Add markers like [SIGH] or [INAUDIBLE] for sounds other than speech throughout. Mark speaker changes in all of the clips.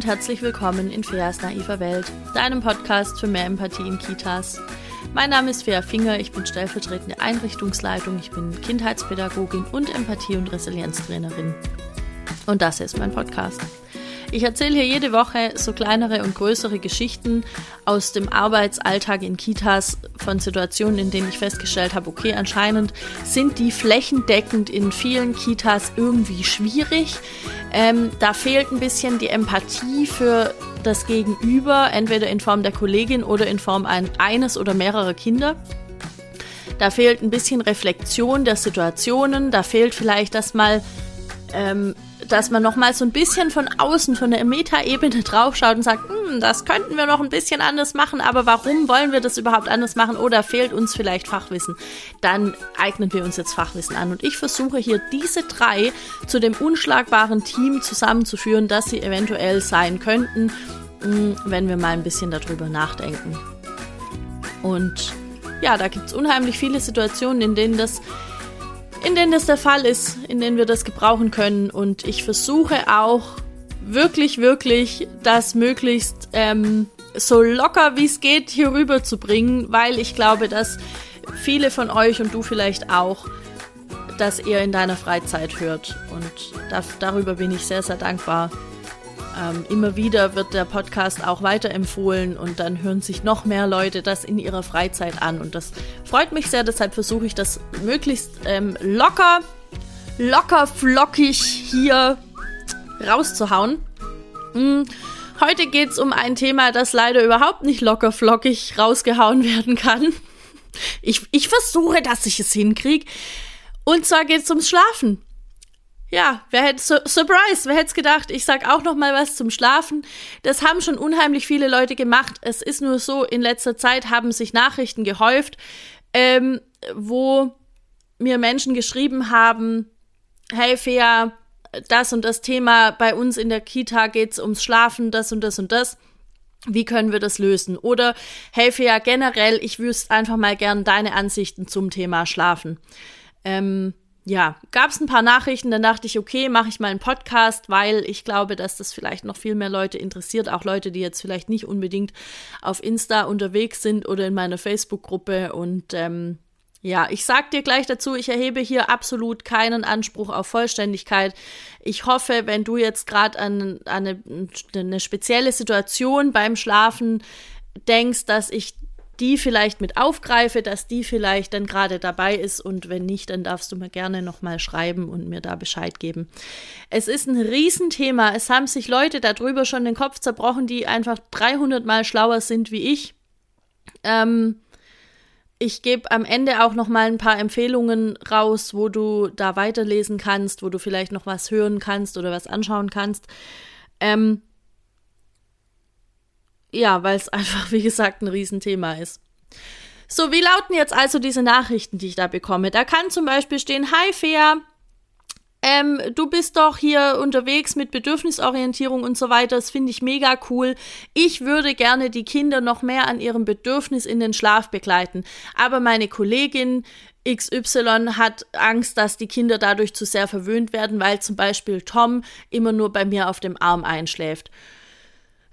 Speaker 1: und herzlich willkommen in Feas naiver Welt, deinem Podcast für mehr Empathie in Kitas. Mein Name ist Fea Finger, ich bin stellvertretende Einrichtungsleitung, ich bin Kindheitspädagogin und Empathie- und Resilienztrainerin. Und das ist mein Podcast. Ich erzähle hier jede Woche so kleinere und größere Geschichten aus dem Arbeitsalltag in Kitas von Situationen, in denen ich festgestellt habe, okay, anscheinend sind die flächendeckend in vielen Kitas irgendwie schwierig. Ähm, da fehlt ein bisschen die Empathie für das Gegenüber, entweder in Form der Kollegin oder in Form ein, eines oder mehrerer Kinder. Da fehlt ein bisschen Reflexion der Situationen. Da fehlt vielleicht, dass mal ähm, dass man nochmal so ein bisschen von außen, von der Metaebene draufschaut und sagt, hm, das könnten wir noch ein bisschen anders machen, aber warum wollen wir das überhaupt anders machen oder fehlt uns vielleicht Fachwissen? Dann eignen wir uns jetzt Fachwissen an. Und ich versuche hier diese drei zu dem unschlagbaren Team zusammenzuführen, das sie eventuell sein könnten, hm, wenn wir mal ein bisschen darüber nachdenken. Und ja, da gibt es unheimlich viele Situationen, in denen das in denen das der Fall ist, in denen wir das gebrauchen können. Und ich versuche auch wirklich, wirklich das möglichst ähm, so locker wie es geht hier rüber zu bringen, weil ich glaube, dass viele von euch und du vielleicht auch das eher in deiner Freizeit hört. Und da, darüber bin ich sehr, sehr dankbar. Ähm, immer wieder wird der Podcast auch weiterempfohlen und dann hören sich noch mehr Leute das in ihrer Freizeit an. Und das freut mich sehr, deshalb versuche ich das möglichst ähm, locker, locker, flockig hier rauszuhauen. Hm. Heute geht es um ein Thema, das leider überhaupt nicht locker, flockig rausgehauen werden kann. Ich, ich versuche, dass ich es hinkriege. Und zwar geht es ums Schlafen. Ja, wer hätte Sur Surprise, wer hätte es gedacht? Ich sag auch noch mal was zum Schlafen. Das haben schon unheimlich viele Leute gemacht. Es ist nur so, in letzter Zeit haben sich Nachrichten gehäuft, ähm, wo mir Menschen geschrieben haben, hey Fea, das und das Thema bei uns in der Kita geht's ums Schlafen, das und das und das. Wie können wir das lösen? Oder hey Fea, generell, ich wüsste einfach mal gern deine Ansichten zum Thema Schlafen. Ähm, ja, gab es ein paar Nachrichten, dann dachte ich, okay, mache ich mal einen Podcast, weil ich glaube, dass das vielleicht noch viel mehr Leute interessiert, auch Leute, die jetzt vielleicht nicht unbedingt auf Insta unterwegs sind oder in meiner Facebook-Gruppe. Und ähm, ja, ich sag dir gleich dazu, ich erhebe hier absolut keinen Anspruch auf Vollständigkeit. Ich hoffe, wenn du jetzt gerade an, an eine, eine spezielle Situation beim Schlafen denkst, dass ich die vielleicht mit aufgreife, dass die vielleicht dann gerade dabei ist und wenn nicht, dann darfst du mir gerne nochmal schreiben und mir da Bescheid geben. Es ist ein Riesenthema. Es haben sich Leute darüber schon den Kopf zerbrochen, die einfach 300 Mal schlauer sind wie ich. Ähm, ich gebe am Ende auch noch mal ein paar Empfehlungen raus, wo du da weiterlesen kannst, wo du vielleicht noch was hören kannst oder was anschauen kannst. Ähm, ja, weil es [LAUGHS] einfach, wie gesagt, ein Riesenthema ist. So, wie lauten jetzt also diese Nachrichten, die ich da bekomme? Da kann zum Beispiel stehen, Hi Fea, ähm, du bist doch hier unterwegs mit Bedürfnisorientierung und so weiter. Das finde ich mega cool. Ich würde gerne die Kinder noch mehr an ihrem Bedürfnis in den Schlaf begleiten. Aber meine Kollegin XY hat Angst, dass die Kinder dadurch zu sehr verwöhnt werden, weil zum Beispiel Tom immer nur bei mir auf dem Arm einschläft.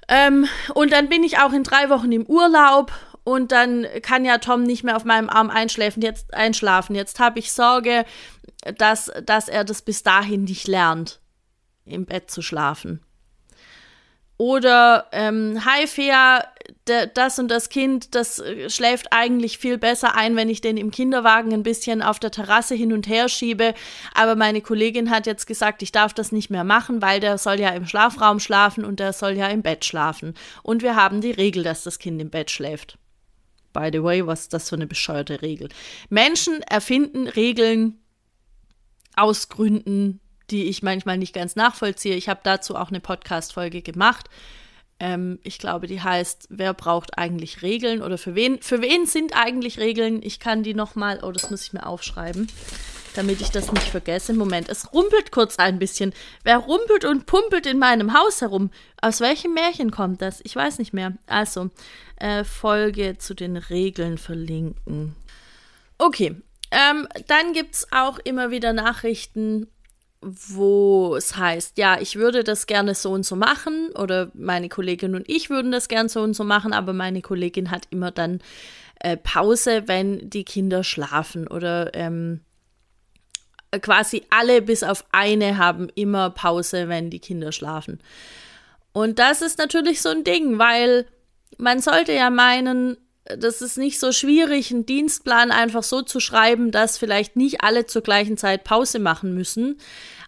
Speaker 1: Ähm, und dann bin ich auch in drei Wochen im Urlaub und dann kann ja Tom nicht mehr auf meinem Arm einschlafen. Jetzt einschlafen. Jetzt habe ich Sorge, dass, dass er das bis dahin nicht lernt, im Bett zu schlafen. Oder ähm, hi Fea, das und das Kind, das äh, schläft eigentlich viel besser ein, wenn ich den im Kinderwagen ein bisschen auf der Terrasse hin und her schiebe. Aber meine Kollegin hat jetzt gesagt, ich darf das nicht mehr machen, weil der soll ja im Schlafraum schlafen und der soll ja im Bett schlafen. Und wir haben die Regel, dass das Kind im Bett schläft. By the way, was ist das für eine bescheuerte Regel? Menschen erfinden Regeln aus Gründen, die ich manchmal nicht ganz nachvollziehe. Ich habe dazu auch eine Podcast-Folge gemacht. Ähm, ich glaube, die heißt, wer braucht eigentlich Regeln oder für wen, für wen sind eigentlich Regeln? Ich kann die nochmal, oh, das muss ich mir aufschreiben, damit ich das nicht vergesse. Moment, es rumpelt kurz ein bisschen. Wer rumpelt und pumpelt in meinem Haus herum? Aus welchem Märchen kommt das? Ich weiß nicht mehr. Also, äh, Folge zu den Regeln verlinken. Okay, ähm, dann gibt es auch immer wieder Nachrichten wo es heißt, ja, ich würde das gerne so und so machen oder meine Kollegin und ich würden das gerne so und so machen, aber meine Kollegin hat immer dann äh, Pause, wenn die Kinder schlafen oder ähm, quasi alle bis auf eine haben immer Pause, wenn die Kinder schlafen. Und das ist natürlich so ein Ding, weil man sollte ja meinen, das ist nicht so schwierig, einen Dienstplan einfach so zu schreiben, dass vielleicht nicht alle zur gleichen Zeit Pause machen müssen.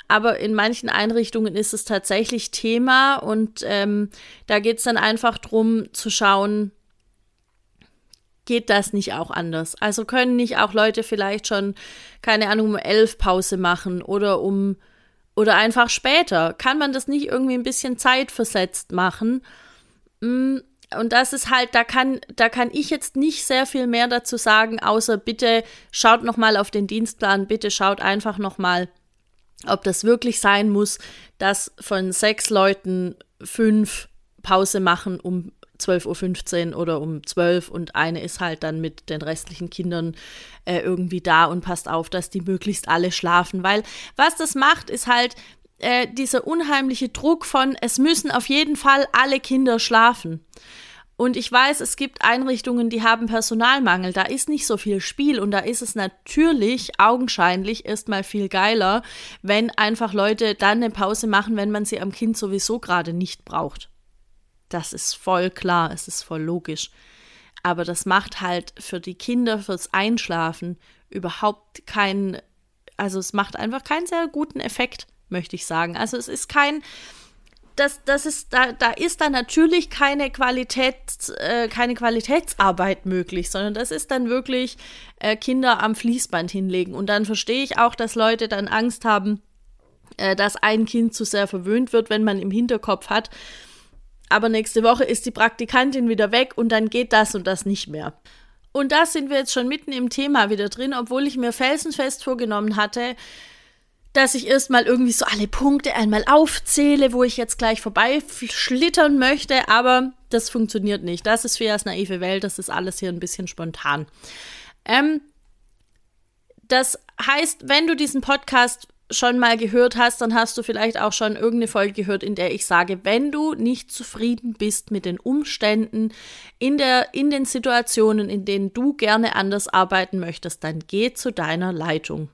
Speaker 1: Aber in manchen Einrichtungen ist es tatsächlich Thema und ähm, da geht es dann einfach darum zu schauen, geht das nicht auch anders? Also können nicht auch Leute vielleicht schon, keine Ahnung, um elf Pause machen oder um oder einfach später? Kann man das nicht irgendwie ein bisschen zeitversetzt machen? Mm, und das ist halt, da kann, da kann ich jetzt nicht sehr viel mehr dazu sagen, außer bitte schaut noch mal auf den Dienstplan, bitte schaut einfach noch mal, ob das wirklich sein muss, dass von sechs Leuten fünf Pause machen um 12.15 Uhr oder um 12 und eine ist halt dann mit den restlichen Kindern äh, irgendwie da und passt auf, dass die möglichst alle schlafen. Weil was das macht, ist halt äh, dieser unheimliche Druck von, es müssen auf jeden Fall alle Kinder schlafen. Und ich weiß, es gibt Einrichtungen, die haben Personalmangel. Da ist nicht so viel Spiel und da ist es natürlich augenscheinlich erstmal viel geiler, wenn einfach Leute dann eine Pause machen, wenn man sie am Kind sowieso gerade nicht braucht. Das ist voll klar, es ist voll logisch. Aber das macht halt für die Kinder fürs Einschlafen überhaupt keinen, also es macht einfach keinen sehr guten Effekt, möchte ich sagen. Also es ist kein, das, das ist, da, da ist dann natürlich keine Qualität, äh, keine Qualitätsarbeit möglich, sondern das ist dann wirklich äh, Kinder am Fließband hinlegen. Und dann verstehe ich auch, dass Leute dann Angst haben, äh, dass ein Kind zu sehr verwöhnt wird, wenn man im Hinterkopf hat, aber nächste Woche ist die Praktikantin wieder weg und dann geht das und das nicht mehr. Und da sind wir jetzt schon mitten im Thema wieder drin, obwohl ich mir felsenfest vorgenommen hatte, dass ich erstmal irgendwie so alle Punkte einmal aufzähle, wo ich jetzt gleich vorbeischlittern möchte, aber das funktioniert nicht. Das ist Fias naive Welt, das ist alles hier ein bisschen spontan. Ähm, das heißt, wenn du diesen Podcast schon mal gehört hast, dann hast du vielleicht auch schon irgendeine Folge gehört, in der ich sage, wenn du nicht zufrieden bist mit den Umständen, in, der, in den Situationen, in denen du gerne anders arbeiten möchtest, dann geh zu deiner Leitung.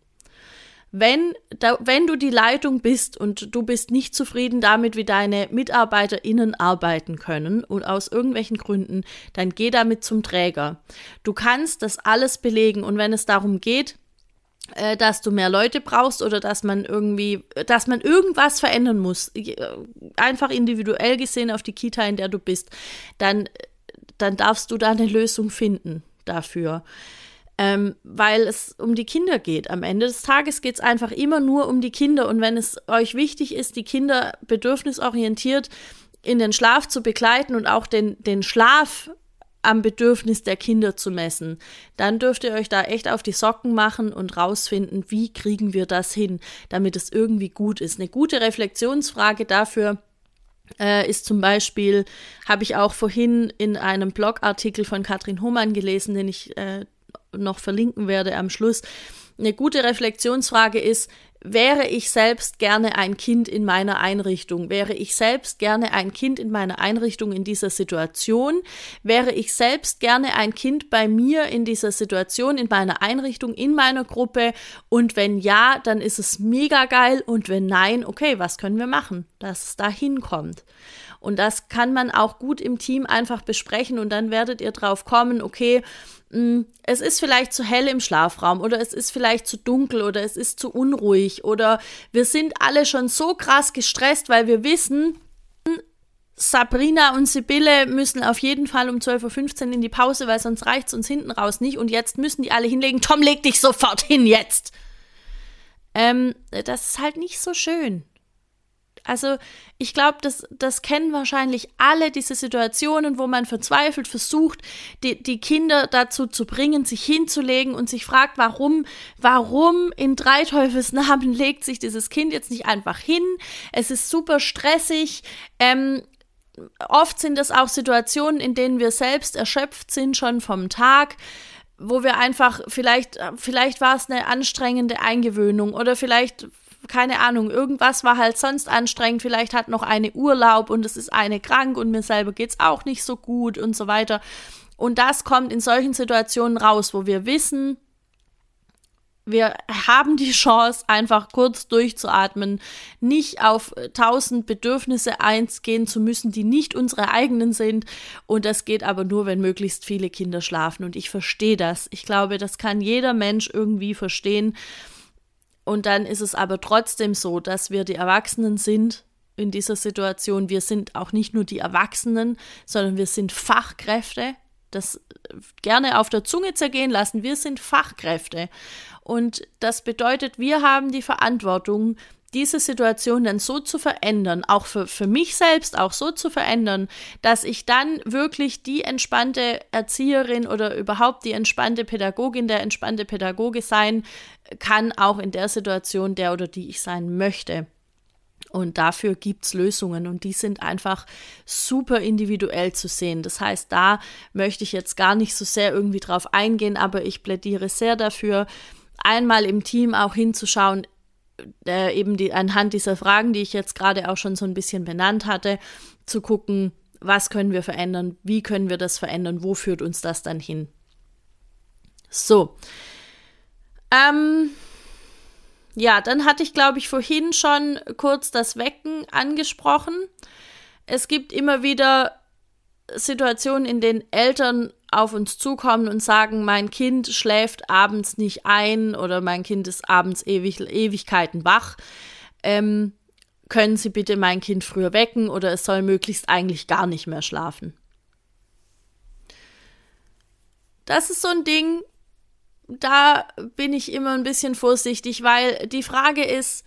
Speaker 1: Wenn, da, wenn du die Leitung bist und du bist nicht zufrieden damit, wie deine MitarbeiterInnen arbeiten können und aus irgendwelchen Gründen, dann geh damit zum Träger. Du kannst das alles belegen und wenn es darum geht, äh, dass du mehr Leute brauchst oder dass man irgendwie, dass man irgendwas verändern muss, äh, einfach individuell gesehen auf die Kita, in der du bist, dann, dann darfst du da eine Lösung finden dafür. Ähm, weil es um die Kinder geht. Am Ende des Tages geht es einfach immer nur um die Kinder. Und wenn es euch wichtig ist, die Kinder bedürfnisorientiert in den Schlaf zu begleiten und auch den, den Schlaf am Bedürfnis der Kinder zu messen, dann dürft ihr euch da echt auf die Socken machen und rausfinden, wie kriegen wir das hin, damit es irgendwie gut ist. Eine gute Reflexionsfrage dafür äh, ist zum Beispiel, habe ich auch vorhin in einem Blogartikel von Katrin Hohmann gelesen, den ich äh, noch verlinken werde am Schluss. Eine gute Reflexionsfrage ist, wäre ich selbst gerne ein Kind in meiner Einrichtung? Wäre ich selbst gerne ein Kind in meiner Einrichtung in dieser Situation? Wäre ich selbst gerne ein Kind bei mir in dieser Situation, in meiner Einrichtung, in meiner Gruppe? Und wenn ja, dann ist es mega geil. Und wenn nein, okay, was können wir machen, dass es da hinkommt? Und das kann man auch gut im Team einfach besprechen und dann werdet ihr drauf kommen, okay, hm, es ist vielleicht zu hell im Schlafraum oder es ist vielleicht zu dunkel oder es ist zu unruhig oder wir sind alle schon so krass gestresst, weil wir wissen, Sabrina und Sibylle müssen auf jeden Fall um 12.15 Uhr in die Pause, weil sonst reicht es uns hinten raus nicht und jetzt müssen die alle hinlegen. Tom, leg dich sofort hin jetzt! Ähm, das ist halt nicht so schön. Also ich glaube, das, das kennen wahrscheinlich alle diese Situationen, wo man verzweifelt versucht, die, die Kinder dazu zu bringen, sich hinzulegen und sich fragt, warum, warum in drei Teufelsnamen [LAUGHS] legt sich dieses Kind jetzt nicht einfach hin? Es ist super stressig. Ähm, oft sind es auch Situationen, in denen wir selbst erschöpft sind schon vom Tag wo wir einfach vielleicht vielleicht war es eine anstrengende Eingewöhnung oder vielleicht keine Ahnung, irgendwas war halt sonst anstrengend, vielleicht hat noch eine Urlaub und es ist eine krank und mir selber geht's auch nicht so gut und so weiter. Und das kommt in solchen Situationen raus, wo wir wissen, wir haben die Chance, einfach kurz durchzuatmen, nicht auf tausend Bedürfnisse eingehen zu müssen, die nicht unsere eigenen sind. Und das geht aber nur, wenn möglichst viele Kinder schlafen. Und ich verstehe das. Ich glaube, das kann jeder Mensch irgendwie verstehen. Und dann ist es aber trotzdem so, dass wir die Erwachsenen sind in dieser Situation. Wir sind auch nicht nur die Erwachsenen, sondern wir sind Fachkräfte. Das gerne auf der Zunge zergehen lassen. Wir sind Fachkräfte. Und das bedeutet, wir haben die Verantwortung, diese Situation dann so zu verändern, auch für, für mich selbst auch so zu verändern, dass ich dann wirklich die entspannte Erzieherin oder überhaupt die entspannte Pädagogin, der entspannte Pädagoge sein kann, auch in der Situation, der oder die ich sein möchte. Und dafür gibt es Lösungen und die sind einfach super individuell zu sehen. Das heißt, da möchte ich jetzt gar nicht so sehr irgendwie drauf eingehen, aber ich plädiere sehr dafür, einmal im Team auch hinzuschauen, äh, eben die, anhand dieser Fragen, die ich jetzt gerade auch schon so ein bisschen benannt hatte, zu gucken, was können wir verändern, wie können wir das verändern, wo führt uns das dann hin. So. Ähm, ja, dann hatte ich, glaube ich, vorhin schon kurz das Wecken angesprochen. Es gibt immer wieder Situationen, in denen Eltern auf uns zukommen und sagen, mein Kind schläft abends nicht ein oder mein Kind ist abends ewig, Ewigkeiten wach. Ähm, können Sie bitte mein Kind früher wecken oder es soll möglichst eigentlich gar nicht mehr schlafen. Das ist so ein Ding, da bin ich immer ein bisschen vorsichtig, weil die Frage ist,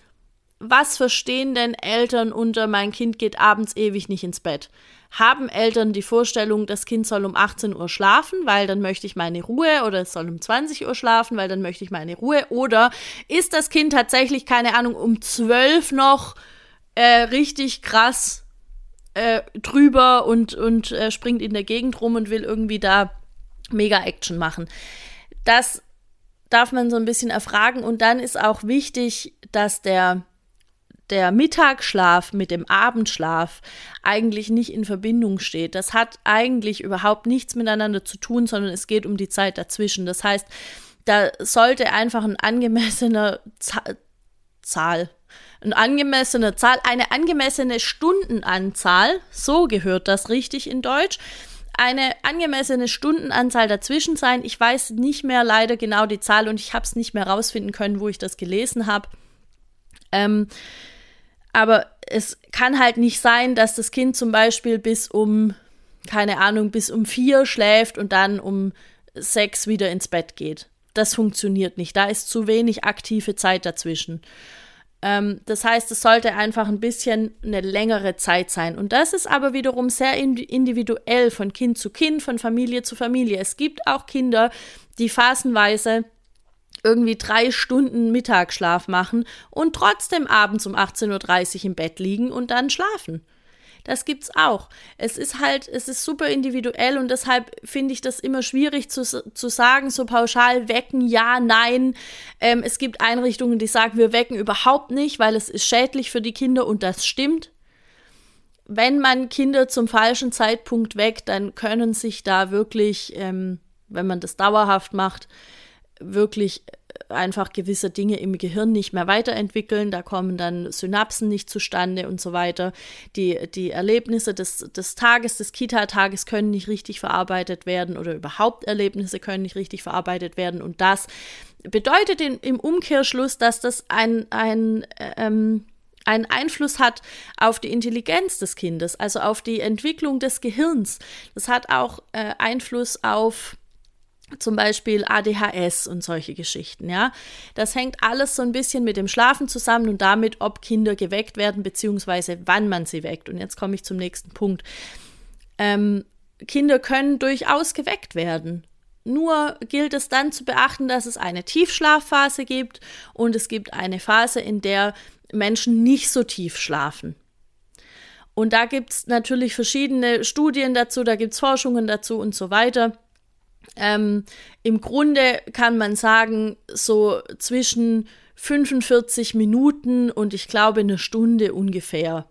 Speaker 1: was verstehen denn Eltern unter mein Kind geht abends ewig nicht ins Bett? Haben Eltern die Vorstellung, das Kind soll um 18 Uhr schlafen, weil dann möchte ich meine Ruhe oder es soll um 20 Uhr schlafen, weil dann möchte ich meine Ruhe oder ist das Kind tatsächlich, keine Ahnung, um 12 noch äh, richtig krass äh, drüber und, und äh, springt in der Gegend rum und will irgendwie da mega Action machen? Das darf man so ein bisschen erfragen und dann ist auch wichtig, dass der der Mittagsschlaf mit dem Abendschlaf eigentlich nicht in Verbindung steht. Das hat eigentlich überhaupt nichts miteinander zu tun, sondern es geht um die Zeit dazwischen. Das heißt, da sollte einfach ein angemessener Z Zahl, eine angemessene Zahl, eine angemessene Stundenanzahl, so gehört das richtig in Deutsch, eine angemessene Stundenanzahl dazwischen sein. Ich weiß nicht mehr leider genau die Zahl und ich habe es nicht mehr rausfinden können, wo ich das gelesen habe. Ähm, aber es kann halt nicht sein, dass das Kind zum Beispiel bis um, keine Ahnung, bis um vier schläft und dann um sechs wieder ins Bett geht. Das funktioniert nicht. Da ist zu wenig aktive Zeit dazwischen. Ähm, das heißt, es sollte einfach ein bisschen eine längere Zeit sein. Und das ist aber wiederum sehr individuell von Kind zu Kind, von Familie zu Familie. Es gibt auch Kinder, die phasenweise irgendwie drei Stunden Mittagsschlaf machen und trotzdem abends um 18.30 Uhr im Bett liegen und dann schlafen. Das gibt's auch. Es ist halt, es ist super individuell und deshalb finde ich das immer schwierig zu, zu sagen, so pauschal wecken, ja, nein. Ähm, es gibt Einrichtungen, die sagen, wir wecken überhaupt nicht, weil es ist schädlich für die Kinder und das stimmt. Wenn man Kinder zum falschen Zeitpunkt weckt, dann können sich da wirklich, ähm, wenn man das dauerhaft macht, wirklich einfach gewisse Dinge im Gehirn nicht mehr weiterentwickeln, da kommen dann Synapsen nicht zustande und so weiter. Die, die Erlebnisse des, des Tages, des Kita-Tages können nicht richtig verarbeitet werden oder überhaupt Erlebnisse können nicht richtig verarbeitet werden und das bedeutet in, im Umkehrschluss, dass das ein, ein ähm, einen Einfluss hat auf die Intelligenz des Kindes, also auf die Entwicklung des Gehirns. Das hat auch äh, Einfluss auf zum Beispiel ADHS und solche Geschichten, ja. Das hängt alles so ein bisschen mit dem Schlafen zusammen und damit, ob Kinder geweckt werden, beziehungsweise wann man sie weckt. Und jetzt komme ich zum nächsten Punkt. Ähm, Kinder können durchaus geweckt werden. Nur gilt es dann zu beachten, dass es eine Tiefschlafphase gibt und es gibt eine Phase, in der Menschen nicht so tief schlafen. Und da gibt es natürlich verschiedene Studien dazu, da gibt es Forschungen dazu und so weiter. Ähm, Im Grunde kann man sagen, so zwischen 45 Minuten und ich glaube eine Stunde ungefähr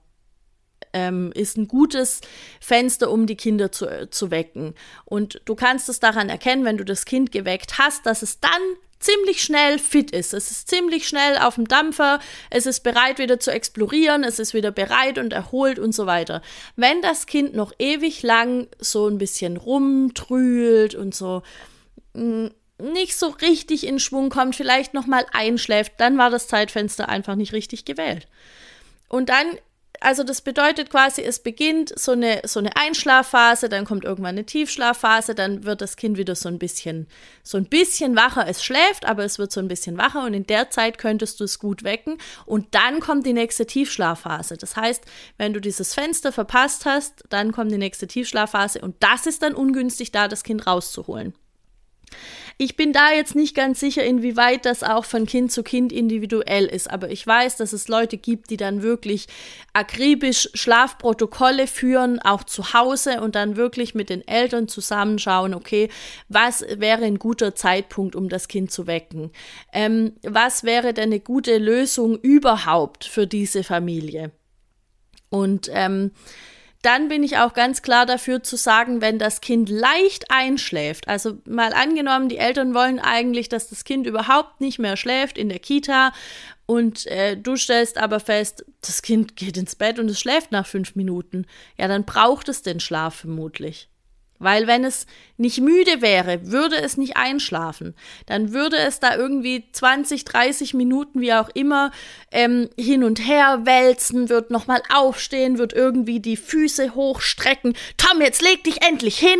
Speaker 1: ähm, ist ein gutes Fenster, um die Kinder zu, äh, zu wecken. Und du kannst es daran erkennen, wenn du das Kind geweckt hast, dass es dann ziemlich schnell fit ist. Es ist ziemlich schnell auf dem Dampfer, es ist bereit wieder zu explorieren, es ist wieder bereit und erholt und so weiter. Wenn das Kind noch ewig lang so ein bisschen rumtrühlt und so mm, nicht so richtig in Schwung kommt, vielleicht noch mal einschläft, dann war das Zeitfenster einfach nicht richtig gewählt. Und dann also das bedeutet quasi, es beginnt so eine, so eine Einschlafphase, dann kommt irgendwann eine Tiefschlafphase, dann wird das Kind wieder so ein bisschen, so ein bisschen wacher. Es schläft, aber es wird so ein bisschen wacher und in der Zeit könntest du es gut wecken und dann kommt die nächste Tiefschlafphase. Das heißt, wenn du dieses Fenster verpasst hast, dann kommt die nächste Tiefschlafphase und das ist dann ungünstig, da das Kind rauszuholen. Ich bin da jetzt nicht ganz sicher, inwieweit das auch von Kind zu Kind individuell ist, aber ich weiß, dass es Leute gibt, die dann wirklich akribisch Schlafprotokolle führen, auch zu Hause und dann wirklich mit den Eltern zusammenschauen, okay, was wäre ein guter Zeitpunkt, um das Kind zu wecken? Ähm, was wäre denn eine gute Lösung überhaupt für diese Familie? Und ähm, dann bin ich auch ganz klar dafür zu sagen, wenn das Kind leicht einschläft, also mal angenommen, die Eltern wollen eigentlich, dass das Kind überhaupt nicht mehr schläft in der Kita und äh, du stellst aber fest, das Kind geht ins Bett und es schläft nach fünf Minuten, ja, dann braucht es den Schlaf vermutlich. Weil wenn es nicht müde wäre, würde es nicht einschlafen. Dann würde es da irgendwie 20, 30 Minuten, wie auch immer, ähm, hin und her wälzen, wird nochmal aufstehen, wird irgendwie die Füße hochstrecken. Tom, jetzt leg dich endlich hin!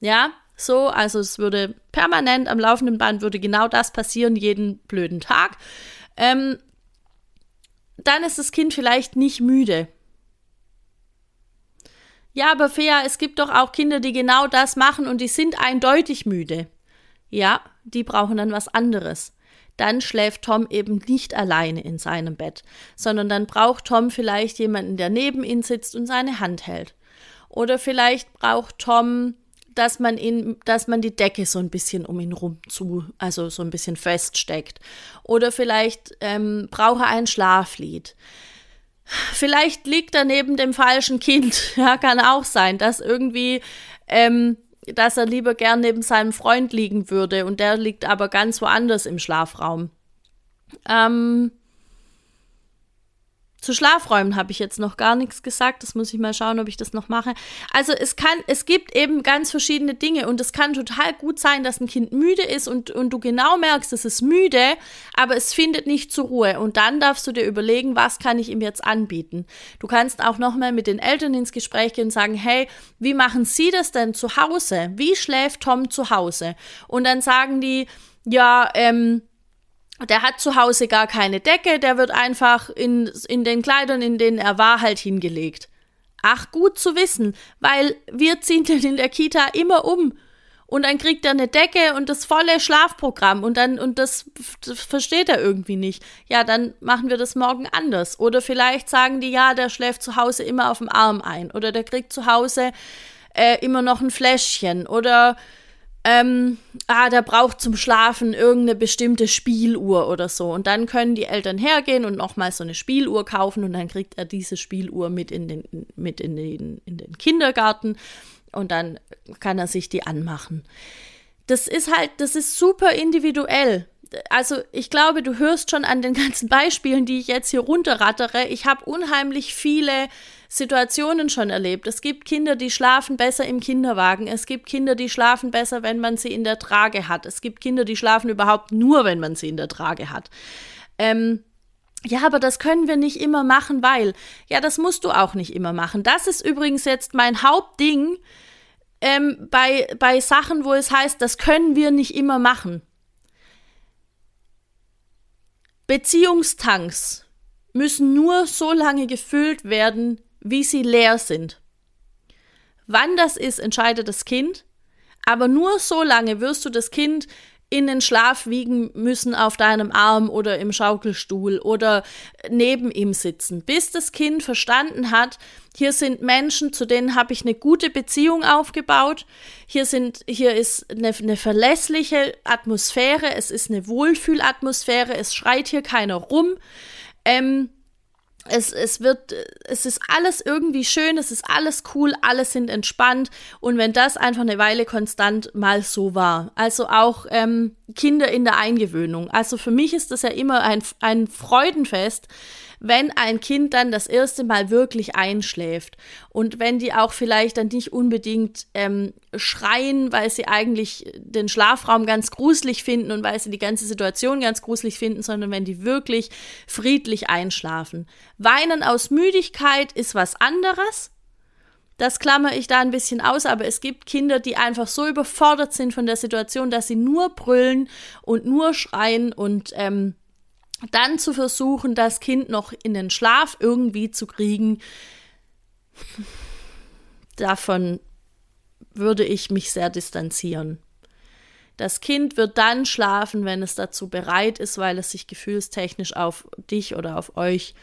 Speaker 1: Ja, so, also es würde permanent am laufenden Band würde genau das passieren, jeden blöden Tag. Ähm, dann ist das Kind vielleicht nicht müde. Ja, aber Fea, es gibt doch auch Kinder, die genau das machen und die sind eindeutig müde. Ja, die brauchen dann was anderes. Dann schläft Tom eben nicht alleine in seinem Bett, sondern dann braucht Tom vielleicht jemanden, der neben ihm sitzt und seine Hand hält. Oder vielleicht braucht Tom, dass man ihn, dass man die Decke so ein bisschen um ihn rum zu, also so ein bisschen feststeckt. Oder vielleicht ähm, braucht er ein Schlaflied. Vielleicht liegt er neben dem falschen Kind. [LAUGHS] Ja, kann auch sein, dass irgendwie, ähm, dass er lieber gern neben seinem Freund liegen würde und der liegt aber ganz woanders im Schlafraum. Ähm, zu Schlafräumen habe ich jetzt noch gar nichts gesagt. Das muss ich mal schauen, ob ich das noch mache. Also es kann, es gibt eben ganz verschiedene Dinge und es kann total gut sein, dass ein Kind müde ist und, und du genau merkst, es ist müde, aber es findet nicht zur Ruhe. Und dann darfst du dir überlegen, was kann ich ihm jetzt anbieten. Du kannst auch nochmal mit den Eltern ins Gespräch gehen und sagen, hey, wie machen Sie das denn zu Hause? Wie schläft Tom zu Hause? Und dann sagen die, ja, ähm, der hat zu Hause gar keine Decke, der wird einfach in, in den Kleidern, in denen er war, halt hingelegt. Ach, gut zu wissen, weil wir ziehen den in der Kita immer um. Und dann kriegt er eine Decke und das volle Schlafprogramm und dann, und das, das versteht er irgendwie nicht. Ja, dann machen wir das morgen anders. Oder vielleicht sagen die, ja, der schläft zu Hause immer auf dem Arm ein. Oder der kriegt zu Hause äh, immer noch ein Fläschchen. Oder ähm, ah, der braucht zum Schlafen irgendeine bestimmte Spieluhr oder so. Und dann können die Eltern hergehen und nochmal so eine Spieluhr kaufen und dann kriegt er diese Spieluhr mit in den, mit in den, in den Kindergarten und dann kann er sich die anmachen. Das ist halt, das ist super individuell also ich glaube, du hörst schon an den ganzen Beispielen, die ich jetzt hier runterrattere. Ich habe unheimlich viele Situationen schon erlebt. Es gibt Kinder, die schlafen besser im Kinderwagen. Es gibt Kinder, die schlafen besser, wenn man sie in der Trage hat. Es gibt Kinder, die schlafen überhaupt nur, wenn man sie in der Trage hat. Ähm, ja, aber das können wir nicht immer machen, weil. Ja, das musst du auch nicht immer machen. Das ist übrigens jetzt mein Hauptding ähm, bei, bei Sachen, wo es heißt, das können wir nicht immer machen. Beziehungstanks müssen nur so lange gefüllt werden, wie sie leer sind. Wann das ist, entscheidet das Kind, aber nur so lange wirst du das Kind in den Schlaf wiegen müssen auf deinem Arm oder im Schaukelstuhl oder neben ihm sitzen, bis das Kind verstanden hat, hier sind Menschen, zu denen habe ich eine gute Beziehung aufgebaut. Hier sind, hier ist eine, eine verlässliche Atmosphäre. Es ist eine Wohlfühlatmosphäre. Es schreit hier keiner rum. Ähm, es, es wird, es ist alles irgendwie schön, es ist alles cool, alles sind entspannt. Und wenn das einfach eine Weile konstant mal so war, also auch ähm, Kinder in der Eingewöhnung. Also für mich ist das ja immer ein, ein Freudenfest, wenn ein Kind dann das erste Mal wirklich einschläft und wenn die auch vielleicht dann nicht unbedingt ähm, schreien, weil sie eigentlich den Schlafraum ganz gruselig finden und weil sie die ganze Situation ganz gruselig finden, sondern wenn die wirklich friedlich einschlafen. Weinen aus Müdigkeit ist was anderes. Das klammer ich da ein bisschen aus, aber es gibt Kinder, die einfach so überfordert sind von der Situation, dass sie nur brüllen und nur schreien und ähm, dann zu versuchen, das Kind noch in den Schlaf irgendwie zu kriegen, davon würde ich mich sehr distanzieren. Das Kind wird dann schlafen, wenn es dazu bereit ist, weil es sich gefühlstechnisch auf dich oder auf euch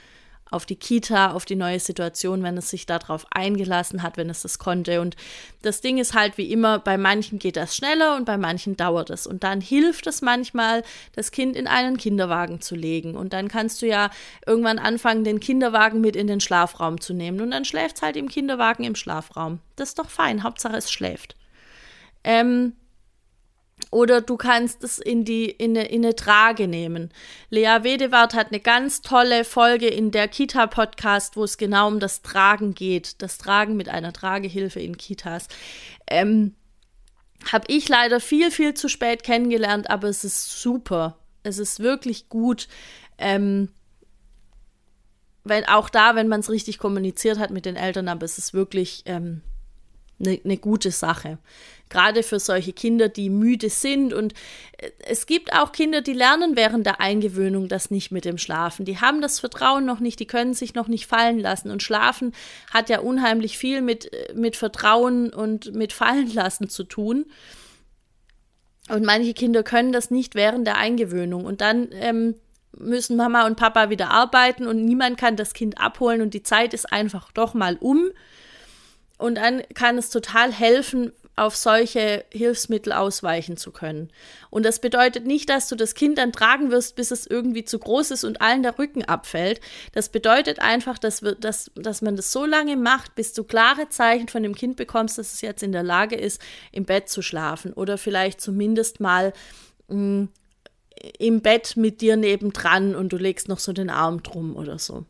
Speaker 1: auf die Kita, auf die neue Situation, wenn es sich darauf eingelassen hat, wenn es das konnte. Und das Ding ist halt wie immer, bei manchen geht das schneller und bei manchen dauert es. Und dann hilft es manchmal, das Kind in einen Kinderwagen zu legen. Und dann kannst du ja irgendwann anfangen, den Kinderwagen mit in den Schlafraum zu nehmen. Und dann schläft es halt im Kinderwagen im Schlafraum. Das ist doch fein, Hauptsache es schläft. Ähm, oder du kannst es in die in eine, in eine Trage nehmen. Lea Wedewart hat eine ganz tolle Folge in der Kita Podcast, wo es genau um das Tragen geht, das Tragen mit einer Tragehilfe in Kitas. Ähm, habe ich leider viel viel zu spät kennengelernt, aber es ist super. Es ist wirklich gut. Ähm, wenn auch da, wenn man es richtig kommuniziert hat mit den Eltern, aber es ist wirklich ähm, eine, eine gute Sache. Gerade für solche Kinder, die müde sind. Und äh, es gibt auch Kinder, die lernen während der Eingewöhnung das nicht mit dem Schlafen. Die haben das Vertrauen noch nicht, die können sich noch nicht fallen lassen. Und Schlafen hat ja unheimlich viel mit, äh, mit Vertrauen und mit Fallenlassen zu tun. Und manche Kinder können das nicht während der Eingewöhnung. Und dann ähm, müssen Mama und Papa wieder arbeiten und niemand kann das Kind abholen und die Zeit ist einfach doch mal um. Und dann kann es total helfen, auf solche Hilfsmittel ausweichen zu können. Und das bedeutet nicht, dass du das Kind dann tragen wirst, bis es irgendwie zu groß ist und allen der Rücken abfällt. Das bedeutet einfach, dass, wir, dass, dass man das so lange macht, bis du klare Zeichen von dem Kind bekommst, dass es jetzt in der Lage ist, im Bett zu schlafen oder vielleicht zumindest mal mh, mm, im Bett mit dir nebendran und du legst noch so den Arm drum oder so.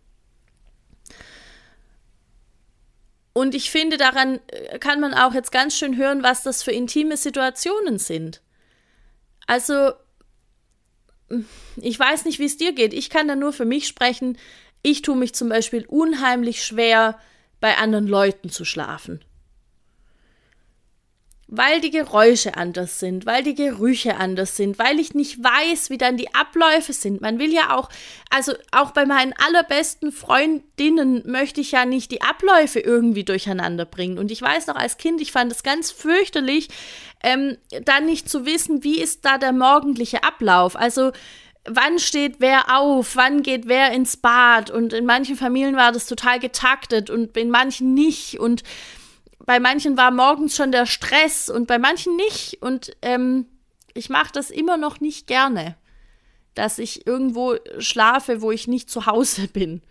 Speaker 1: Und ich finde, daran äh, kann man auch jetzt ganz schön hören, was das für intime Situationen sind. Also, ich weiß nicht, wie es dir geht. Ich kann da nur für mich sprechen. Ich tue mich zum Beispiel unheimlich schwer, bei anderen Leuten zu schlafen weil die Geräusche anders sind, weil die Gerüche anders sind, weil ich nicht weiß, wie dann die Abläufe sind. Man will ja auch, also auch bei meinen allerbesten Freundinnen möchte ich ja nicht die Abläufe irgendwie durcheinander bringen. Und ich weiß noch als Kind, ich fand es ganz fürchterlich, ähm, dann nicht zu wissen, wie ist da der morgendliche Ablauf. Also wann steht wer auf, wann geht wer ins Bad. Und in manchen Familien war das total getaktet und in manchen nicht. Und bei manchen war morgens schon der Stress und bei manchen nicht. Und ähm, ich mache das immer noch nicht gerne, dass ich irgendwo schlafe, wo ich nicht zu Hause [LAUGHS] bin.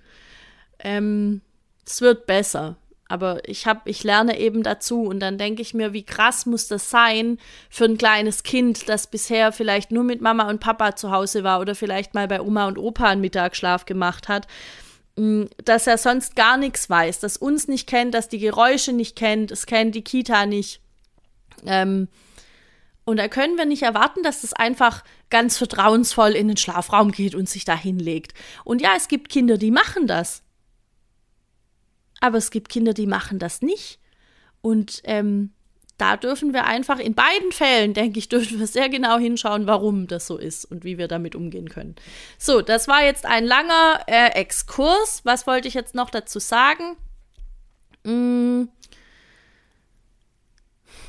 Speaker 1: Ähm, es wird besser. Aber ich habe, ich lerne eben dazu und dann denke ich mir, wie krass muss das sein für ein kleines Kind, das bisher vielleicht nur mit Mama und Papa zu Hause war oder vielleicht mal bei Oma und Opa einen Mittagsschlaf gemacht hat dass er sonst gar nichts weiß, dass uns nicht kennt, dass die Geräusche nicht kennt, es kennt die Kita nicht. Ähm, und da können wir nicht erwarten, dass es einfach ganz vertrauensvoll in den Schlafraum geht und sich da hinlegt. Und ja, es gibt Kinder, die machen das. Aber es gibt Kinder, die machen das nicht. Und ähm, da dürfen wir einfach in beiden Fällen, denke ich, [LAUGHS] dürfen wir sehr genau hinschauen, warum das so ist und wie wir damit umgehen können. So, das war jetzt ein langer äh, Exkurs. Was wollte ich jetzt noch dazu sagen? Hm.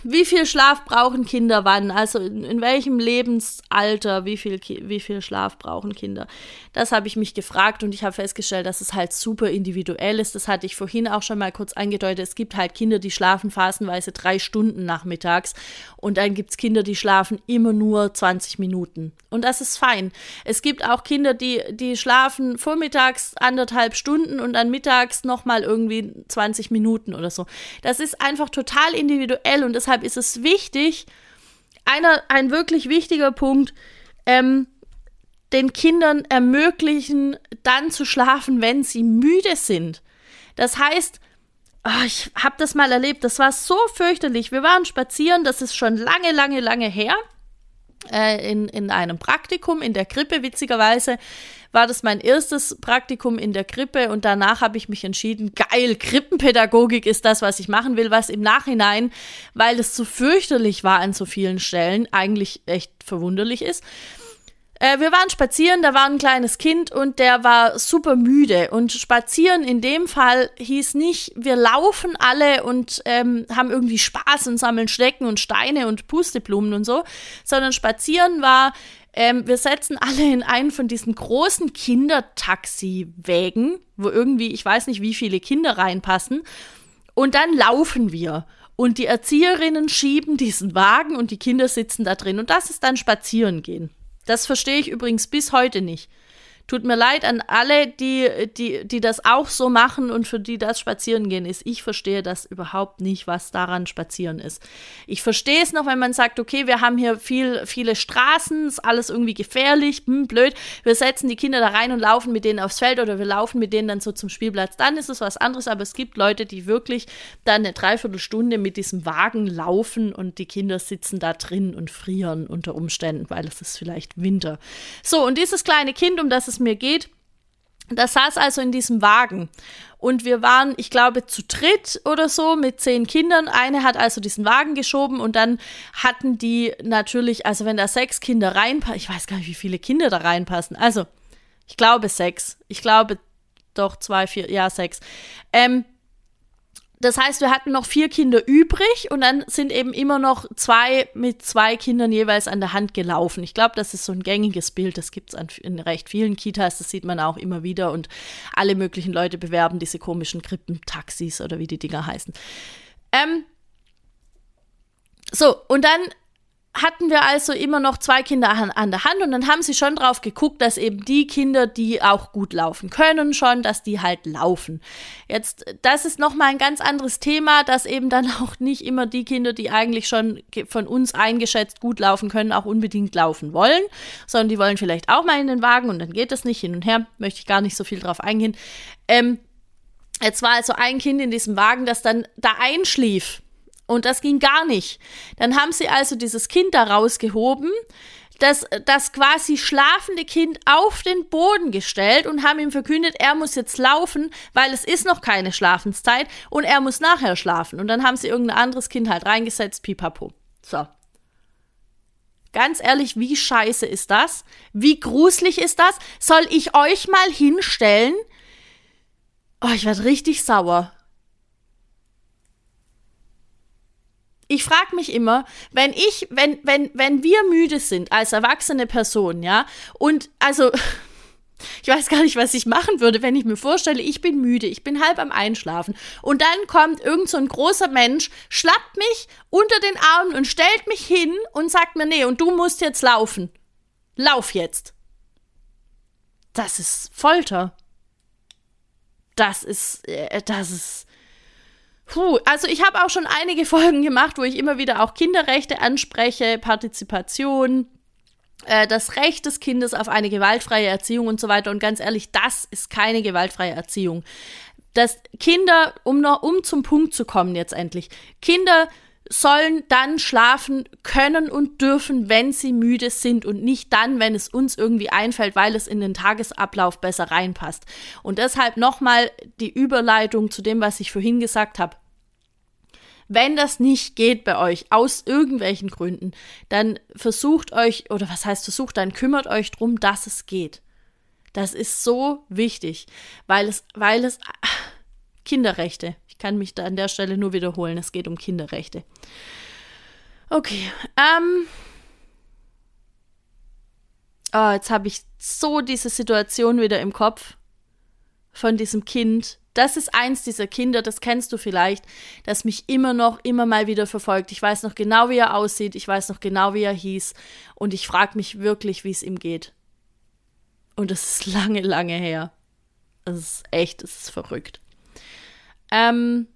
Speaker 1: Wie viel Schlaf brauchen Kinder wann? Also in, in welchem Lebensalter, wie viel, wie viel Schlaf brauchen Kinder? Das habe ich mich gefragt und ich habe festgestellt, dass es halt super individuell ist. Das hatte ich vorhin auch schon mal kurz angedeutet. Es gibt halt Kinder, die schlafen phasenweise drei Stunden nachmittags und dann gibt es Kinder, die schlafen immer nur 20 Minuten. Und das ist fein. Es gibt auch Kinder, die, die schlafen vormittags anderthalb Stunden und dann mittags nochmal irgendwie 20 Minuten oder so. Das ist einfach total individuell und deshalb ist es wichtig, einer, ein wirklich wichtiger Punkt, ähm, den Kindern ermöglichen, dann zu schlafen, wenn sie müde sind. Das heißt, oh, ich habe das mal erlebt, das war so fürchterlich. Wir waren spazieren, das ist schon lange, lange, lange her, in, in einem Praktikum in der Krippe, witzigerweise war das mein erstes Praktikum in der Krippe und danach habe ich mich entschieden, geil, Krippenpädagogik ist das, was ich machen will, was im Nachhinein, weil es so fürchterlich war an so vielen Stellen, eigentlich echt verwunderlich ist. Äh, wir waren spazieren, da war ein kleines Kind und der war super müde. Und spazieren in dem Fall hieß nicht, wir laufen alle und ähm, haben irgendwie Spaß und sammeln Schnecken und Steine und Pusteblumen und so, sondern spazieren war, ähm, wir setzen alle in einen von diesen großen Kindertaxiwägen, wo irgendwie, ich weiß nicht, wie viele Kinder reinpassen. Und dann laufen wir. Und die Erzieherinnen schieben diesen Wagen und die Kinder sitzen da drin. Und das ist dann spazieren gehen. Das verstehe ich übrigens bis heute nicht. Tut mir leid an alle, die, die, die das auch so machen und für die das Spazierengehen ist. Ich verstehe das überhaupt nicht, was daran Spazieren ist. Ich verstehe es noch, wenn man sagt, okay, wir haben hier viel, viele Straßen, ist alles irgendwie gefährlich, hm, blöd. Wir setzen die Kinder da rein und laufen mit denen aufs Feld oder wir laufen mit denen dann so zum Spielplatz. Dann ist es was anderes, aber es gibt Leute, die wirklich dann eine Dreiviertelstunde mit diesem Wagen laufen und die Kinder sitzen da drin und frieren unter Umständen, weil es ist vielleicht Winter. So, und dieses kleine Kind, um das es mir geht, das saß also in diesem Wagen. Und wir waren, ich glaube, zu dritt oder so mit zehn Kindern. Eine hat also diesen Wagen geschoben und dann hatten die natürlich, also wenn da sechs Kinder reinpassen, ich weiß gar nicht, wie viele Kinder da reinpassen. Also, ich glaube sechs. Ich glaube doch zwei, vier, ja, sechs. Ähm, das heißt, wir hatten noch vier Kinder übrig und dann sind eben immer noch zwei mit zwei Kindern jeweils an der Hand gelaufen. Ich glaube, das ist so ein gängiges Bild. Das gibt es in recht vielen Kitas. Das sieht man auch immer wieder. Und alle möglichen Leute bewerben diese komischen Krippentaxis oder wie die Dinger heißen. Ähm, so, und dann hatten wir also immer noch zwei Kinder an, an, der Hand und dann haben sie schon drauf geguckt, dass eben die Kinder, die auch gut laufen können, schon, dass die halt laufen. Jetzt, das ist nochmal ein ganz anderes Thema, dass eben dann [LAUGHS] auch nicht immer die Kinder, die eigentlich schon von uns eingeschätzt gut laufen können, auch unbedingt laufen wollen, sondern die wollen vielleicht auch mal in den Wagen und dann geht das nicht hin und her, möchte ich gar nicht so viel drauf eingehen. Ähm, jetzt war also ein Kind in diesem Wagen, das dann da einschlief und das ging gar nicht. Dann haben sie also dieses Kind da rausgehoben, das, das quasi schlafende Kind auf den Boden gestellt und haben ihm verkündet, er muss jetzt laufen, weil es ist noch keine Schlafenszeit und er muss nachher schlafen. Und dann haben sie irgendein anderes Kind halt reingesetzt, pipapo. So. Ganz ehrlich, wie scheiße ist das? Wie gruselig ist das? Soll ich euch mal hinstellen? Oh, ich werde richtig sauer. Ich frage mich immer, wenn ich, wenn, wenn, wenn wir müde sind als erwachsene Person, ja, und also, [LAUGHS] ich weiß gar nicht, was ich machen würde, wenn ich mir vorstelle, ich bin müde, ich bin halb am Einschlafen und dann kommt irgend so ein großer Mensch, schlappt mich unter den Armen und stellt mich hin und sagt mir, nee, und du musst jetzt laufen. Lauf jetzt. Das ist Folter. Das ist, äh, das ist, Puh, also ich habe auch schon einige [LAUGHS] Folgen gemacht, wo ich immer wieder auch Kinderrechte anspreche, Partizipation, äh, das Recht des Kindes auf eine gewaltfreie Erziehung und so weiter. Und ganz ehrlich, das ist keine gewaltfreie Erziehung. Dass Kinder, um noch, um zum Punkt zu kommen jetzt endlich, Kinder sollen dann schlafen können und dürfen, wenn sie müde sind und nicht dann, wenn es uns irgendwie einfällt, weil es in den Tagesablauf besser reinpasst. Und deshalb nochmal die Überleitung zu dem, was ich vorhin gesagt habe. Wenn das nicht geht bei euch, aus irgendwelchen Gründen, dann versucht euch, oder was heißt versucht, dann kümmert euch drum, dass es geht. Das ist so wichtig, weil es, weil es, Kinderrechte. Ich kann mich da an der Stelle nur wiederholen. Es geht um Kinderrechte. Okay, ähm. Oh, jetzt habe ich so diese Situation wieder im Kopf von diesem Kind. Das ist eins dieser Kinder, das kennst du vielleicht, das mich immer noch, immer mal wieder verfolgt. Ich weiß noch genau, wie er aussieht, ich weiß noch genau, wie er hieß und ich frage mich wirklich, wie es ihm geht. Und das ist lange, lange her. Das ist echt, das ist verrückt. Ähm,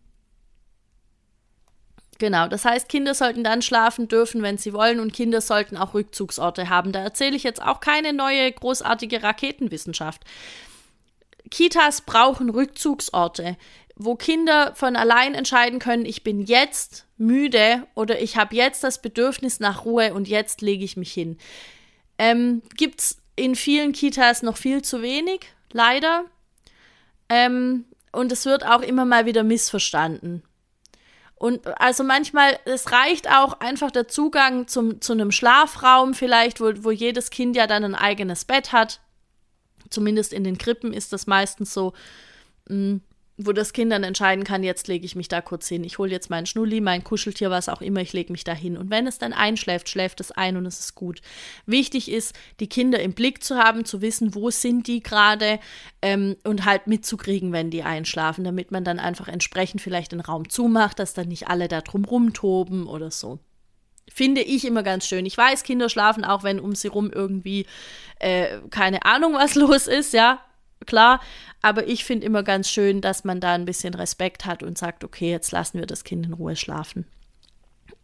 Speaker 1: Genau, das heißt, Kinder sollten dann schlafen dürfen, wenn sie wollen, und Kinder sollten auch Rückzugsorte haben. Da erzähle ich jetzt auch keine neue großartige Raketenwissenschaft. Kitas brauchen Rückzugsorte, wo Kinder von allein entscheiden können, ich bin jetzt müde oder ich habe jetzt das Bedürfnis nach Ruhe und jetzt lege ich mich hin. Ähm, Gibt es in vielen Kitas noch viel zu wenig, leider. Ähm, und es wird auch immer mal wieder missverstanden. Und also manchmal, es reicht auch einfach der Zugang zum, zu einem Schlafraum vielleicht, wo, wo jedes Kind ja dann ein eigenes Bett hat. Zumindest in den Krippen ist das meistens so. Wo das Kind dann entscheiden kann, jetzt lege ich mich da kurz hin. Ich hole jetzt meinen Schnulli, mein Kuscheltier, was auch immer, ich lege mich da hin. Und wenn es dann einschläft, schläft es ein und es ist gut. Wichtig ist, die Kinder im Blick zu haben, zu wissen, wo sind die gerade ähm, und halt mitzukriegen, wenn die einschlafen, damit man dann einfach entsprechend vielleicht den Raum zumacht, dass dann nicht alle da drum rumtoben oder so. Finde ich immer ganz schön. Ich weiß, Kinder schlafen auch, wenn um sie rum irgendwie äh, keine Ahnung was [LAUGHS] los ist, ja klar, aber ich finde immer ganz schön, dass man da ein bisschen Respekt hat und sagt, okay, jetzt lassen wir das Kind in Ruhe schlafen.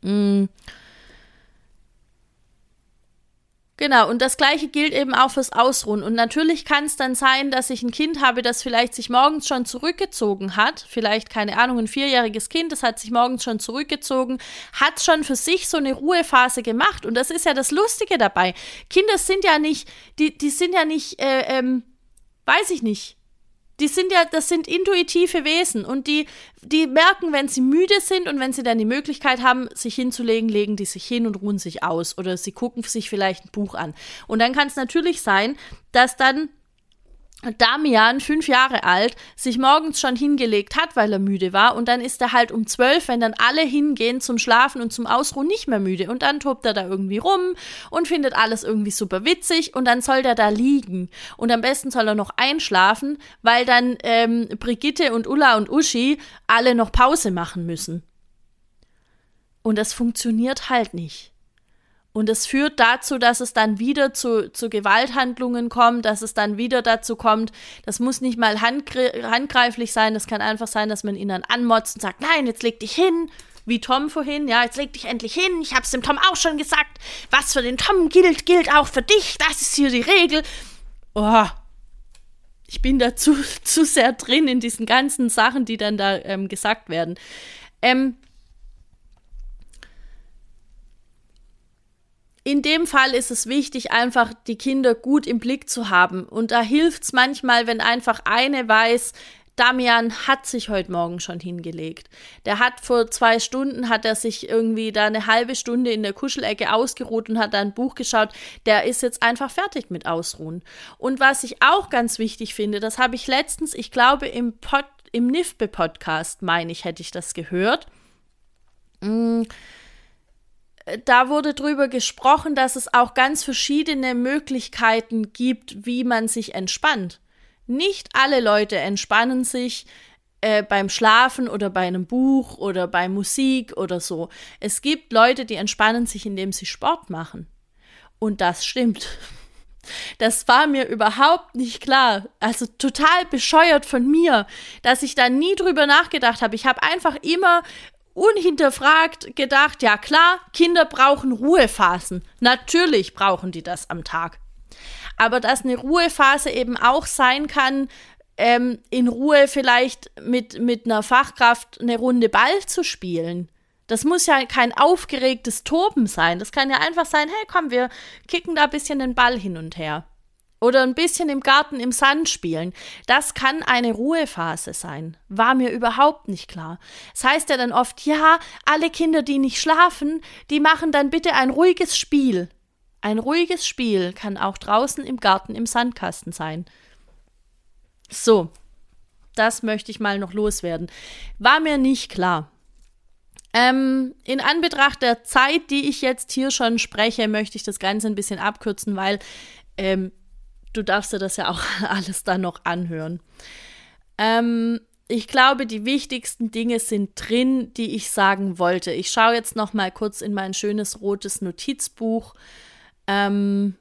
Speaker 1: Mm. Genau, und das gleiche gilt eben auch fürs Ausruhen. Und natürlich kann es dann sein, dass ich ein Kind habe, das vielleicht sich morgens schon zurückgezogen hat. Vielleicht, keine Ahnung, ein vierjähriges Kind, das hat sich morgens schon zurückgezogen, hat schon für sich so eine Ruhephase gemacht. Und das ist ja das Lustige dabei. Kinder sind ja nicht, die, die sind ja nicht, äh, ähm, weiß ich nicht. Die sind ja, das sind intuitive Wesen und die, die merken, wenn sie müde sind und wenn sie dann die Möglichkeit haben, sich hinzulegen, legen die sich hin und ruhen sich aus oder sie gucken sich vielleicht ein Buch an. Und dann kann es natürlich sein, dass dann Damian, fünf Jahre alt, sich morgens schon hingelegt hat, weil er müde war, und dann ist er halt um zwölf, wenn dann alle hingehen zum Schlafen und zum Ausruhen, nicht mehr müde. Und dann tobt er da irgendwie rum und findet alles irgendwie super witzig und dann soll der da liegen. Und am besten soll er noch einschlafen, weil dann ähm, Brigitte und Ulla und Uschi alle noch Pause machen müssen. Und das funktioniert halt nicht. Und es führt dazu, dass es dann wieder zu, zu Gewalthandlungen kommt, dass es dann wieder dazu kommt, das muss nicht mal handgre handgreiflich sein, das kann einfach sein, dass man ihn dann anmotzt und sagt, nein, jetzt leg dich hin, wie Tom vorhin, ja, jetzt leg dich endlich hin, ich hab's dem Tom auch schon gesagt, was für den Tom gilt, gilt auch für dich, das ist hier die Regel. Oh, ich bin da zu, [LAUGHS] zu sehr drin in diesen ganzen Sachen, die dann da ähm, gesagt werden. Ähm, in dem Fall ist es wichtig, einfach die Kinder gut im Blick zu haben. Und da hilft es manchmal, wenn einfach eine weiß, Damian hat sich heute Morgen schon hingelegt. Der hat vor zwei Stunden, hat er sich irgendwie da eine halbe Stunde in der Kuschelecke ausgeruht und hat da ein Buch geschaut. Der ist jetzt einfach fertig mit Ausruhen. Und was ich auch ganz wichtig finde, das habe ich letztens, ich glaube im, Pod, im NIFBE-Podcast, meine ich, hätte ich das gehört. Mmh da wurde drüber gesprochen, dass es auch ganz verschiedene Möglichkeiten gibt, wie man sich entspannt. Nicht alle Leute entspannen sich äh, beim Schlafen oder bei einem Buch oder bei Musik oder so. Es gibt Leute, die entspannen sich, indem sie Sport machen. Und das stimmt. [LAUGHS] Das war mir überhaupt nicht klar. Also total bescheuert von mir, dass ich da nie drüber nachgedacht habe. Ich habe einfach immer unhinterfragt gedacht, ja klar, Kinder brauchen Ruhephasen. Natürlich brauchen die das am Tag. Aber dass eine Ruhephase eben auch sein kann, ähm, in Ruhe vielleicht mit, mit einer Fachkraft eine Runde Ball zu spielen. Das muss ja kein aufgeregtes Toben sein. Das kann ja einfach sein, hey, komm, wir kicken da ein bisschen den Ball hin und her oder ein bisschen im Garten im Sand spielen. Das kann eine Ruhephase sein. War mir überhaupt nicht klar. Es das heißt ja dann oft, ja, alle Kinder, die nicht schlafen, die machen dann bitte ein ruhiges Spiel. Ein ruhiges Spiel kann auch draußen im Garten im Sandkasten sein. So, das möchte ich mal noch loswerden. War mir nicht klar. Ähm, in Anbetracht der Zeit, die ich jetzt hier schon spreche, möchte ich das Ganze ein bisschen abkürzen, weil ähm, du darfst dir das ja auch [LAUGHS] alles dann noch anhören. Ähm, ich glaube, die wichtigsten Dinge sind drin, die ich sagen wollte. Ich schaue jetzt noch mal kurz in mein schönes rotes Notizbuch. Ähm,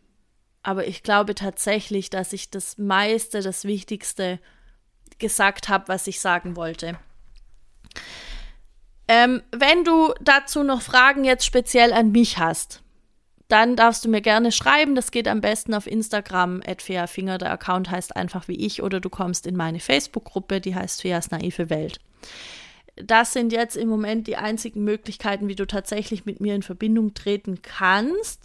Speaker 1: aber ich glaube tatsächlich, dass ich das meiste, das Wichtigste gesagt habe, was ich sagen wollte. Ähm, wenn du dazu noch Fragen jetzt speziell an mich hast, dann darfst du mir gerne schreiben. Das geht am besten auf Instagram, Finger. Der Account heißt einfach wie ich. Oder du kommst in meine Facebook-Gruppe, die heißt Feas naive Welt. Das sind jetzt im Moment die einzigen Möglichkeiten, wie du tatsächlich mit mir in Verbindung treten kannst.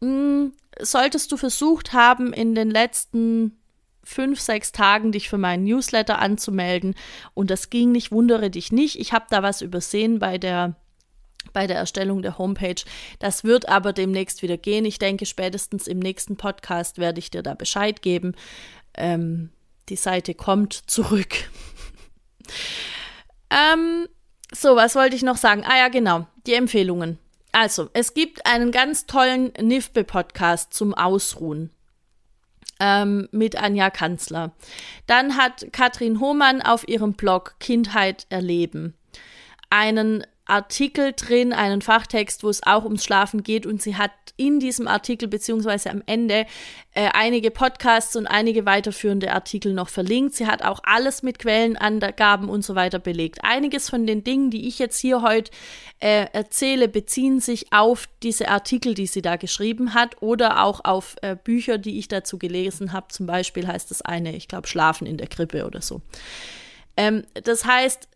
Speaker 1: Hm, solltest du versucht haben, in den letzten fünf, sechs Tagen dich für meinen Newsletter anzumelden und das ging nicht, wundere dich nicht. Ich habe da was übersehen bei der bei der Erstellung der Homepage. Das wird aber demnächst wieder gehen. Ich denke, spätestens im nächsten Podcast werde ich dir da Bescheid geben. Ähm, die Seite kommt zurück. [LAUGHS] ähm, so, was wollte ich noch sagen? Ah ja, genau, die Empfehlungen. Also, es gibt einen ganz tollen NIFBE-Podcast zum Ausruhen. Ähm, mit Anja Kanzler. Dann hat Katrin Hohmann auf ihrem Blog Kindheit erleben einen Artikel drin, einen Fachtext, wo es auch ums Schlafen geht und sie hat in diesem Artikel beziehungsweise am Ende äh, einige Podcasts und einige weiterführende Artikel noch verlinkt. Sie hat auch alles mit Quellenangaben und so weiter belegt. Einiges von den Dingen, die ich jetzt hier heute äh, erzähle, beziehen sich auf diese Artikel, die sie da geschrieben hat oder auch auf äh, Bücher, die ich dazu gelesen habe. Zum Beispiel heißt das eine, ich glaube, Schlafen in der Krippe oder so. Ähm, das heißt,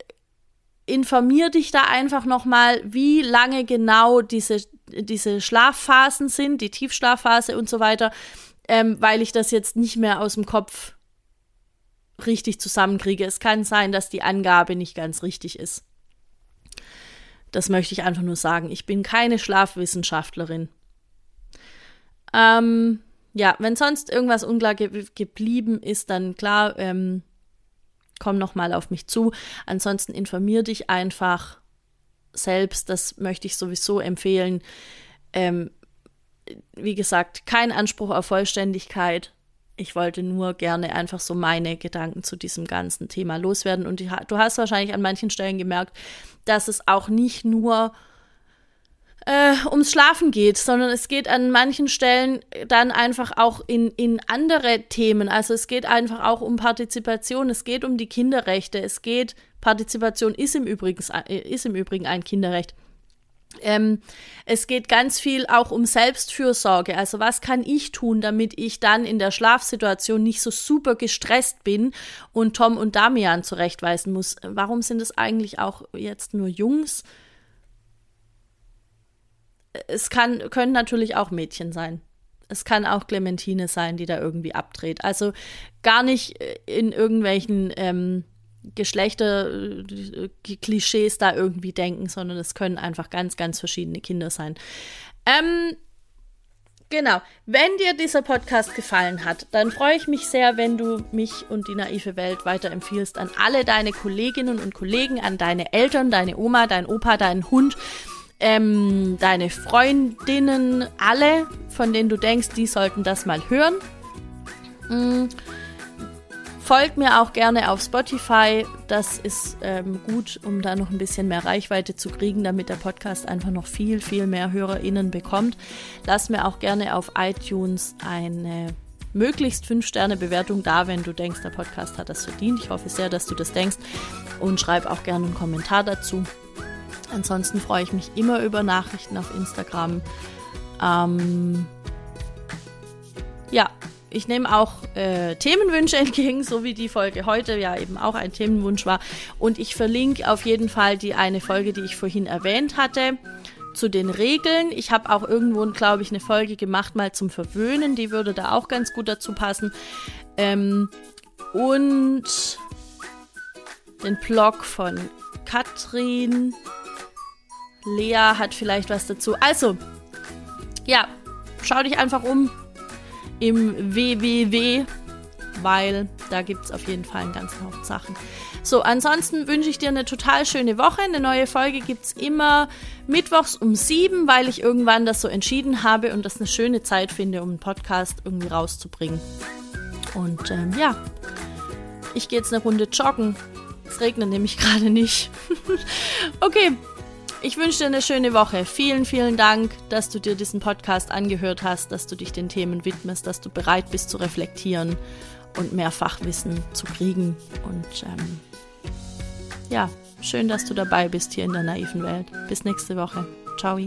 Speaker 1: informier dich da einfach nochmal, wie lange genau diese, diese Schlafphasen sind, die Tiefschlafphase und so weiter, ähm, weil ich das jetzt nicht mehr aus dem Kopf richtig zusammenkriege. Es kann sein, dass die Angabe nicht ganz richtig ist. Das möchte ich einfach nur sagen. Ich bin keine Schlafwissenschaftlerin. Ähm, ja, wenn sonst irgendwas unklar ge geblieben ist, dann klar, ähm, komm noch mal auf mich zu. Ansonsten informier dich einfach selbst. Das möchte ich sowieso empfehlen. Ähm, wie gesagt, kein Anspruch auf Vollständigkeit. Ich wollte nur gerne einfach so meine Gedanken zu diesem ganzen Thema loswerden. Und du hast wahrscheinlich an manchen Stellen gemerkt, dass es auch nicht nur äh, ums Schlafen geht, sondern es geht an manchen Stellen dann einfach auch in, in andere Themen. Also es geht einfach auch um Partizipation, es geht um die Kinderrechte, es geht, Partizipation ist im Übrigen, äh, ist im Übrigen ein Kinderrecht. Ähm, es geht ganz viel auch um Selbstfürsorge. Also was kann ich tun, damit ich dann in der Schlafsituation nicht so super gestresst bin und Tom und Damian zurechtweisen muss. Warum sind es eigentlich auch jetzt nur Jungs? Es kann, können natürlich auch Mädchen sein. Es kann auch Clementine sein, die da irgendwie abdreht. Also gar nicht äh, in irgendwelchen ähm, Geschlechter-Klischees da irgendwie denken, sondern es können einfach ganz, ganz verschiedene Kinder sein. Ähm, genau. Wenn dir dieser Podcast gefallen hat, dann freue ich mich sehr, wenn du mich und die naive Welt weiterempfiehlst an alle deine Kolleginnen und Kollegen, an deine Eltern, deine Oma, dein Opa, deinen Hund ähm, deine Freundinnen, alle, von denen du denkst, die sollten das mal hören. Mhm. Folgt mir auch gerne auf Spotify. Das ist ähm, gut, um da noch ein bisschen mehr Reichweite zu kriegen, damit der Podcast einfach noch viel, viel mehr HörerInnen bekommt. Lass mir auch gerne auf iTunes eine möglichst 5-Sterne-Bewertung da, wenn du denkst, der Podcast hat das verdient. Ich hoffe sehr, dass du das denkst. Und schreib auch gerne einen Kommentar dazu. Ansonsten freue ich mich immer über Nachrichten auf Instagram. Ähm, ja, ich nehme auch äh, Themenwünsche entgegen, so wie die Folge heute ja eben auch ein Themenwunsch war. Und ich verlinke auf jeden Fall die eine Folge, die ich vorhin erwähnt hatte, zu den Regeln. Ich habe auch irgendwo, glaube ich, eine Folge gemacht mal zum Verwöhnen. Die würde da auch ganz gut dazu passen. Ähm, und den Blog von Katrin Lea hat vielleicht was dazu. Also, ja, schau dich einfach um im WWW, weil da gibt es auf jeden Fall einen ganzen Haufen Sachen. So, ansonsten wünsche ich dir eine total schöne Woche. Eine neue Folge gibt es immer mittwochs um sieben, weil ich irgendwann das so entschieden habe und das eine schöne Zeit finde, um einen Podcast irgendwie rauszubringen. Und ähm, ja, ich gehe jetzt eine Runde joggen. Es regnet nämlich [LAUGHS] gerade nicht. okay, ich wünsche dir eine schöne Woche. Vielen, vielen Dank, dass du dir diesen Podcast angehört hast, dass du dich den Themen widmest, dass du bereit bist zu reflektieren und mehr Fachwissen zu kriegen. Und ähm, ja, schön, dass du dabei bist hier in der naiven Welt. Bis nächste Woche. Ciao.